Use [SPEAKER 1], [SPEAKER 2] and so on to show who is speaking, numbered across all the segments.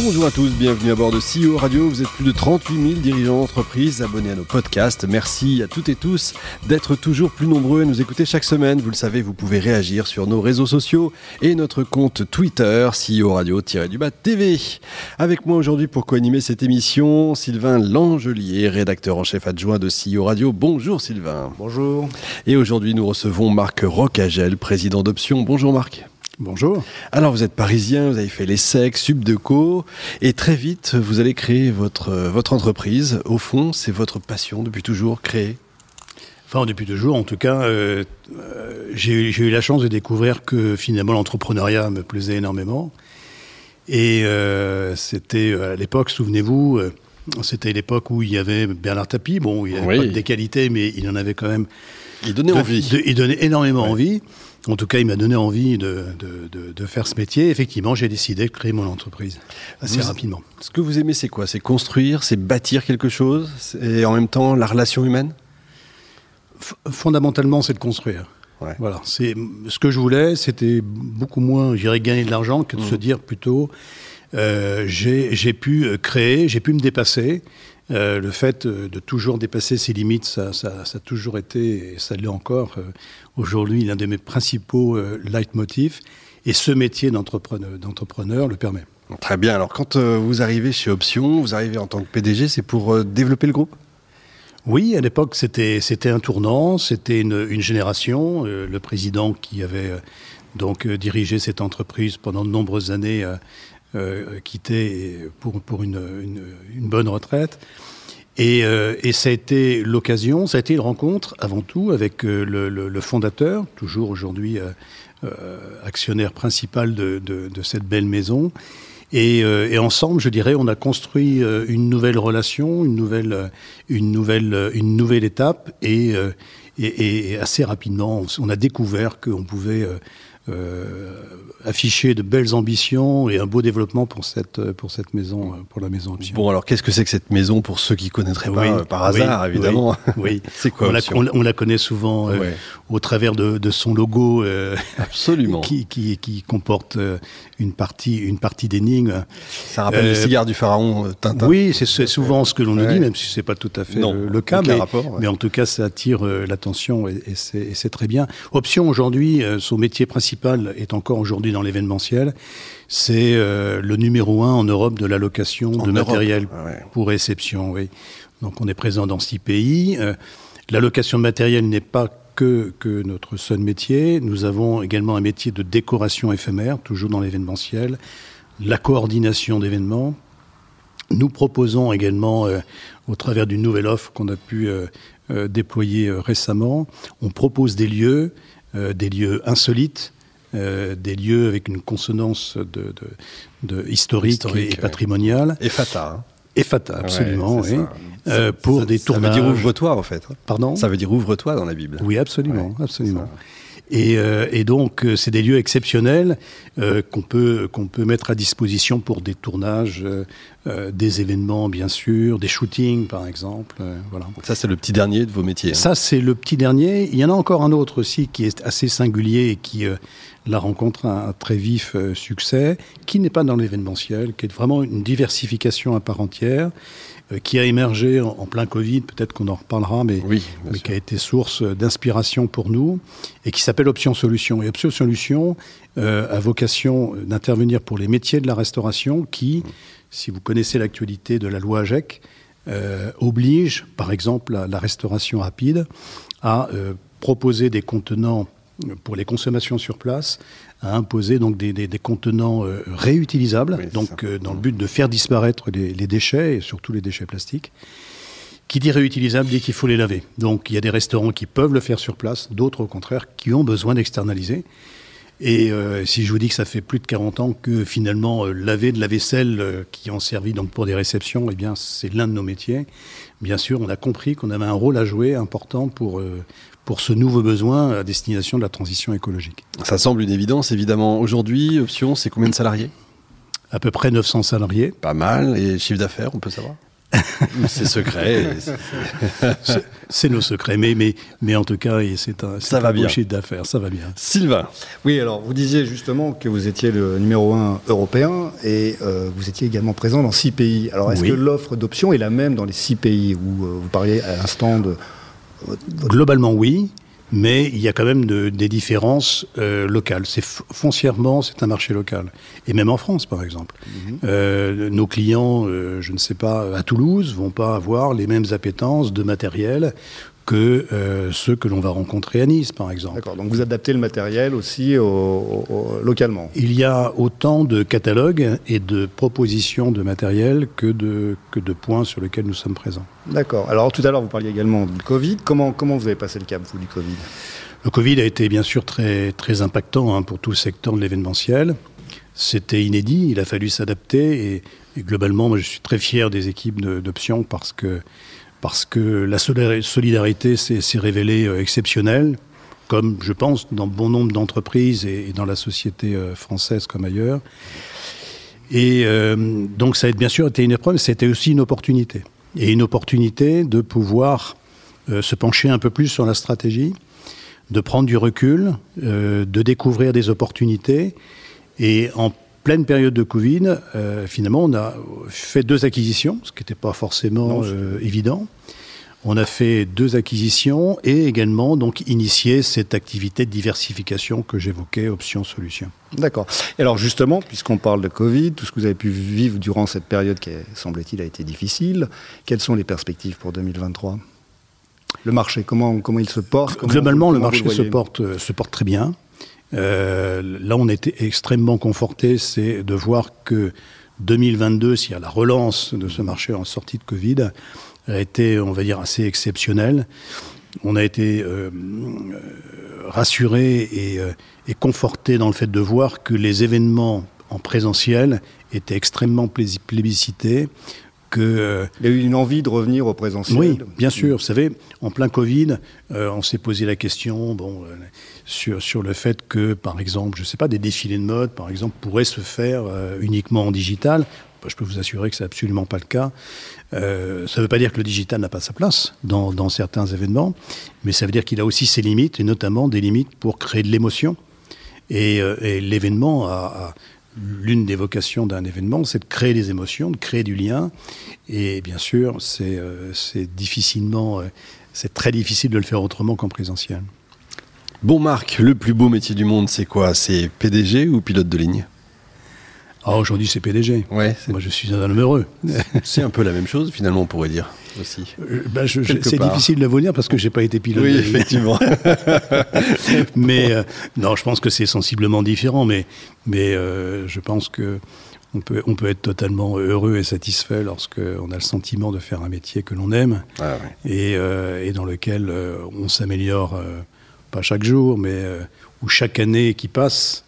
[SPEAKER 1] Bonjour à tous, bienvenue à bord de CEO Radio. Vous êtes plus de 38 000 dirigeants d'entreprise abonnés à nos podcasts. Merci à toutes et tous d'être toujours plus nombreux à nous écouter chaque semaine. Vous le savez, vous pouvez réagir sur nos réseaux sociaux et notre compte Twitter, CEO Radio-du-Bas TV. Avec moi aujourd'hui pour co-animer cette émission, Sylvain Langelier, rédacteur en chef adjoint de CEO Radio. Bonjour Sylvain.
[SPEAKER 2] Bonjour.
[SPEAKER 1] Et aujourd'hui, nous recevons Marc Rocagel, président d'Option. Bonjour Marc.
[SPEAKER 2] Bonjour.
[SPEAKER 1] Alors vous êtes parisien, vous avez fait l'ESSEC, Subdeco, et très vite vous allez créer votre, votre entreprise. Au fond, c'est votre passion depuis toujours, créer
[SPEAKER 2] Enfin, depuis toujours, en tout cas, euh, euh, j'ai eu la chance de découvrir que finalement l'entrepreneuriat me plaisait énormément. Et euh, c'était à l'époque, souvenez-vous, c'était l'époque où il y avait Bernard Tapie. Bon, il avait pas des qualités, mais il en avait quand même.
[SPEAKER 1] Il donnait envie.
[SPEAKER 2] il donnait énormément envie. En tout cas, il m'a donné envie de, de, faire ce métier. Effectivement, j'ai décidé de créer mon entreprise assez rapidement.
[SPEAKER 1] Ce que vous aimez, c'est quoi? C'est construire, c'est bâtir quelque chose, et en même temps la relation humaine?
[SPEAKER 2] Fondamentalement, c'est de construire. Voilà, c'est ce que je voulais. C'était beaucoup moins, j'irais gagner de l'argent que de se mmh. dire plutôt, euh, j'ai pu créer, j'ai pu me dépasser. Euh, le fait euh, de toujours dépasser ses limites, ça, ça, ça a toujours été, et ça l'est encore euh, aujourd'hui, l'un de mes principaux leitmotifs. Et ce métier d'entrepreneur le permet.
[SPEAKER 1] Très bien. Alors, quand vous arrivez chez Option, vous arrivez en tant que PDG, c'est pour développer le groupe?
[SPEAKER 2] Oui, à l'époque, c'était c'était un tournant, c'était une, une, génération. le président qui avait donc dirigé cette entreprise pendant de nombreuses années euh, quitté pour, pour une, une, bonne retraite. Et, euh, et, ça a été l'occasion, ça a été une rencontre avant tout avec euh, le, le, fondateur, toujours aujourd'hui actionnaire principal de, de, cette belle maison. Et, et, ensemble, je dirais, on a construit une nouvelle relation, une nouvelle, une nouvelle, une nouvelle étape. Et, et assez rapidement, on a découvert qu'on pouvait euh, afficher de belles ambitions et un beau développement pour cette, pour cette maison, pour la maison Option.
[SPEAKER 1] Bon, alors qu'est-ce que c'est que cette maison pour ceux qui connaîtraient pas euh, par hasard, évidemment?
[SPEAKER 2] Oui, c'est quoi on la, on, la, connaît souvent euh, au travers de, de son logo
[SPEAKER 1] Absolument.
[SPEAKER 2] qui, qui, qui, comporte une partie, une partie d'énigmes.
[SPEAKER 1] Ça rappelle le cigare du pharaon Tintin.
[SPEAKER 2] Oui, c'est souvent ce que l'on nous dit, même si c'est pas tout à fait le, cas, mais, mais, en tout cas, ça attire l'attention et, et c'est très bien. Option aujourd'hui, son métier principal est encore aujourd'hui dans l'événementiel. C'est euh, le numéro un en Europe de l'allocation de matériel pour réception. Oui. Donc on est présent dans six pays. Euh, l'allocation de matériel n'est pas que, que notre seul métier. Nous avons également un métier de décoration éphémère, toujours dans l'événementiel, la coordination d'événements. Nous proposons également, euh, au travers d'une nouvelle offre qu'on a pu déployer récemment, on propose des lieux, des lieux insolites, euh, des lieux avec une consonance de, de, historique, et, patrimoniale.
[SPEAKER 1] Et fata. Hein.
[SPEAKER 2] Et fata, absolument, oui. Euh, pour des tournages.
[SPEAKER 1] Ça veut dire ouvre-toi, en fait.
[SPEAKER 2] Pardon?
[SPEAKER 1] Ça veut dire ouvre-toi dans la Bible.
[SPEAKER 2] Oui, absolument, absolument. Et, euh, et, donc, c'est des lieux exceptionnels euh, qu'on peut qu'on peut mettre à disposition pour des tournages, euh, des événements, bien sûr, des shootings, par exemple. voilà.
[SPEAKER 1] Ça, c'est le petit dernier de vos métiers. Hein.
[SPEAKER 2] Ça, c'est le petit dernier. Il y en a encore un autre aussi qui est assez singulier et qui la rencontre un, un très vif succès, qui n'est pas dans l'événementiel, qui est vraiment une diversification à part entière euh, qui a émergé en, plein Covid, peut-être qu'on en reparlera, mais, mais qui a été source d'inspiration pour nous, et qui s'appelle Option Solution. Et Option Solution euh, a vocation d'intervenir pour les métiers de la restauration qui, si vous connaissez l'actualité de la loi AGEC, euh, oblige, par exemple, la, la restauration rapide à euh, proposer des contenants pour les consommations sur place à imposer donc des, des, des contenants euh, réutilisables, donc euh, dans le but de faire disparaître les, les, déchets et surtout les déchets plastiques. Qui dit réutilisable dit qu'il faut les laver. Donc il y a des restaurants qui peuvent le faire sur place, d'autres au contraire qui ont besoin d'externaliser. Et euh, si je vous dis que ça fait plus de 40 ans que finalement laver de la vaisselle qui ont servi donc pour des réceptions, eh bien c'est l'un de nos métiers. Bien sûr, on a compris qu'on avait un rôle à jouer important pour pour ce nouveau besoin à destination de la transition écologique.
[SPEAKER 1] Ça semble une évidence, évidemment. Aujourd'hui, Option, c'est combien de salariés?
[SPEAKER 2] À peu près 900 salariés.
[SPEAKER 1] Pas mal. Et chiffre d'affaires, on peut savoir? C'est secret.
[SPEAKER 2] c'est nos secrets, mais, mais, mais en tout cas, c'est un,
[SPEAKER 1] ça va bien.
[SPEAKER 2] chiffre d'affaires, ça va bien.
[SPEAKER 1] Sylvain.
[SPEAKER 3] Oui, alors vous disiez justement que vous étiez le numéro un européen et euh, vous étiez également présent dans six pays. Alors est-ce que l'offre d'options est la même dans les six pays où euh, vous parliez à l'instant de...
[SPEAKER 2] Globalement, oui mais il y a quand même des différences euh, locales. C'est foncièrement, c'est un marché local. Et même en France, par exemple. Mhm. Euh, nos clients, euh, je ne sais pas, à Toulouse, vont pas avoir les mêmes appétences de matériel que euh, ceux que l'on va rencontrer à Nice, par exemple.
[SPEAKER 3] D'accord, donc vous adaptez le matériel aussi localement
[SPEAKER 2] Il y a autant de catalogues et de propositions de matériel que de, que de points sur lesquels nous sommes présents.
[SPEAKER 3] D'accord. Alors tout à l'heure, vous parliez également du Covid. Comment, comment vous avez passé le cap, vous, du Covid?
[SPEAKER 2] Le Covid a été bien sûr très, très impactant hein, pour tout le secteur de l'événementiel. C'était inédit, il a fallu s'adapter et, et, globalement, moi, je suis très fier des équipes d'options parce que parce que la solidarité s'est révélée euh, exceptionnelle, comme je pense dans bon nombre d'entreprises et, dans la société euh, française comme ailleurs. Et euh, donc ça a bien sûr été une épreuve, c'était aussi une opportunité. Et une opportunité de pouvoir se pencher un peu plus sur la stratégie, de prendre du recul, de découvrir des opportunités. Et en pleine période de Covid, euh, finalement, on a fait deux acquisitions, ce qui n'était pas forcément euh, évident. On a fait deux acquisitions et également donc initié cette activité de diversification que j'évoquais, option solution.
[SPEAKER 3] D'accord. Et alors justement, puisqu'on parle de Covid, tout ce que vous avez pu vivre durant cette période qui, semble-t-il, a été difficile, quelles sont les perspectives pour 2023 Le marché, comment, comment il se porte?
[SPEAKER 2] Globalement, le marché se porte, euh, se porte très bien. Euh, là, on était extrêmement conforté, c'est de voir que 2022, s'il y a la relance de ce marché en sortie de Covid, a été, on va dire, assez exceptionnelle. On a été euh, rassuré et, euh, et conforté dans le fait de voir que les événements en présentiel étaient extrêmement plébiscités,
[SPEAKER 3] que... Il y a eu une envie de revenir au présentiel.
[SPEAKER 2] Oui, bien sûr. Vous savez, en plein Covid, euh, on s'est posé la question bon, euh, sur, sur le fait que, par exemple, je ne sais pas, des défilés de mode, par exemple, pourraient se faire euh, uniquement en digital. Je peux vous assurer que c'est absolument pas le cas. ça ne veut pas dire que le digital n'a pas sa place dans, dans certains événements, mais ça veut dire qu'il a aussi ses limites, et notamment des limites pour créer de l'émotion. Et, et l'événement a, a l'une des vocations d'un événement, c'est de créer des émotions, de créer du lien. Et bien sûr, c'est euh, difficilement, euh, c'est très difficile de le faire autrement qu'en présentiel.
[SPEAKER 1] Bon, Marc, le plus beau métier du monde, c'est quoi? C'est PDG ou pilote de ligne?
[SPEAKER 2] Ah, aujourd'hui, c'est PDG.
[SPEAKER 1] Ouais,
[SPEAKER 2] Moi, je suis un homme heureux.
[SPEAKER 1] c'est un peu la même chose, finalement, on pourrait dire aussi.
[SPEAKER 2] Euh, bah, c'est difficile de vous dire parce que j'ai pas été pilote.
[SPEAKER 1] Oui, effectivement.
[SPEAKER 2] mais euh, non, je pense que c'est sensiblement différent, mais mais euh, je pense que on peut, on peut être totalement heureux et satisfait lorsqu'on a le sentiment de faire un métier que l'on aime ah, et, et, dans lequel on s'améliore, pas chaque jour, mais où chaque année qui passe,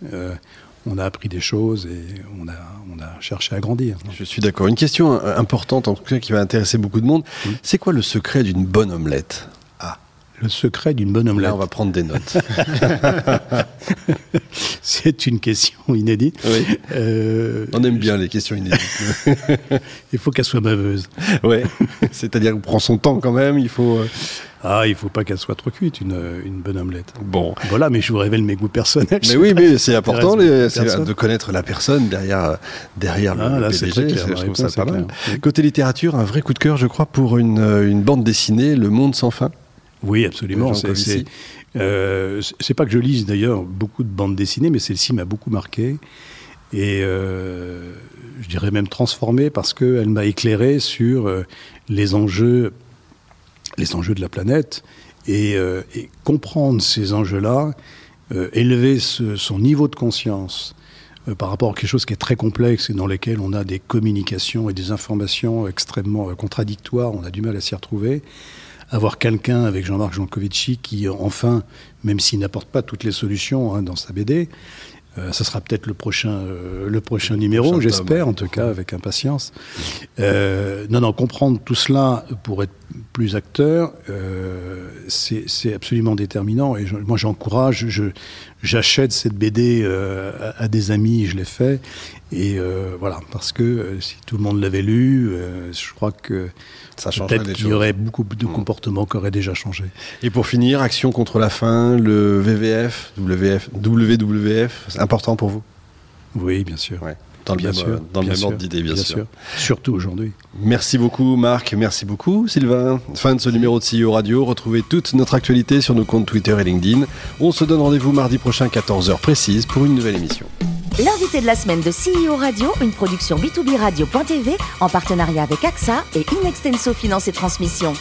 [SPEAKER 2] on a appris des choses et on a, on a cherché à grandir.
[SPEAKER 1] Je suis d'accord. Une question importante, en tout cas, qui va intéresser beaucoup de monde. C'est quoi le secret d'une bonne omelette?
[SPEAKER 2] Le secret d'une bonne omelette.
[SPEAKER 1] Là, on va prendre des notes.
[SPEAKER 2] C'est une question inédite.
[SPEAKER 1] Oui. Euh, on aime bien les questions inédites.
[SPEAKER 2] il faut qu'elle soit baveuse.
[SPEAKER 1] Oui, c'est-à-dire qu'on prend son temps quand même, il faut... Euh,
[SPEAKER 2] ah, il faut pas qu'elle soit trop cuite, une, une, bonne omelette.
[SPEAKER 1] Bon.
[SPEAKER 2] Voilà, mais je vous révèle mes goûts personnels.
[SPEAKER 1] Mais oui, mais c'est important de connaître la personne derrière, derrière le, ah, PDG. je trouve ça pas mal. Côté littérature, un vrai coup de cœur, je crois, pour une, une bande dessinée, Le Monde sans fin.
[SPEAKER 2] Oui, absolument. C'est euh, pas que je lise d'ailleurs beaucoup de bandes dessinées, mais celle-ci m'a beaucoup marqué. Et euh, je dirais même transformé parce qu'elle m'a éclairé sur euh, les enjeux les enjeux de la planète et, euh, comprendre ces enjeux-là, élever son niveau de conscience par rapport à quelque chose qui est très complexe et dans lequel on a des communications et des informations extrêmement contradictoires, on a du mal à s'y retrouver. Avoir quelqu'un avec Jean-Marc Jancovici qui, enfin, même s'il n'apporte pas toutes les solutions hein, dans sa BD, euh, ça sera peut-être le prochain, euh, le prochain numéro, j'espère, en tout cas, avec impatience. Euh, non, non, comprendre tout cela pour être plus acteur, c'est absolument déterminant. Et moi, j'encourage, j'achète cette BD euh, à, des amis, je l'ai fait. Et euh, voilà, parce que si tout le monde l'avait lu, je crois que peut-être qu'il y aurait beaucoup de mm. comportements qui auraient déjà changé.
[SPEAKER 1] Et pour finir, Action contre la faim, le VVF, WWF, WWF, c'est important pour vous?
[SPEAKER 2] Oui, bien sûr.
[SPEAKER 1] Dans le bien même, sûr, dans le même ordre d'idée, bien, sûr.
[SPEAKER 2] Surtout aujourd'hui.
[SPEAKER 1] Merci beaucoup, Marc. Merci beaucoup, Sylvain. Fin de ce numéro de CEO Radio. Retrouvez toute notre actualité sur nos comptes Twitter et LinkedIn. On se donne rendez-vous mardi prochain, 14h précise, pour une nouvelle émission.
[SPEAKER 4] L'invité de la semaine de CEO Radio, une production B2B Radio.tv en partenariat avec AXA et Inextenso Finance et Transmission.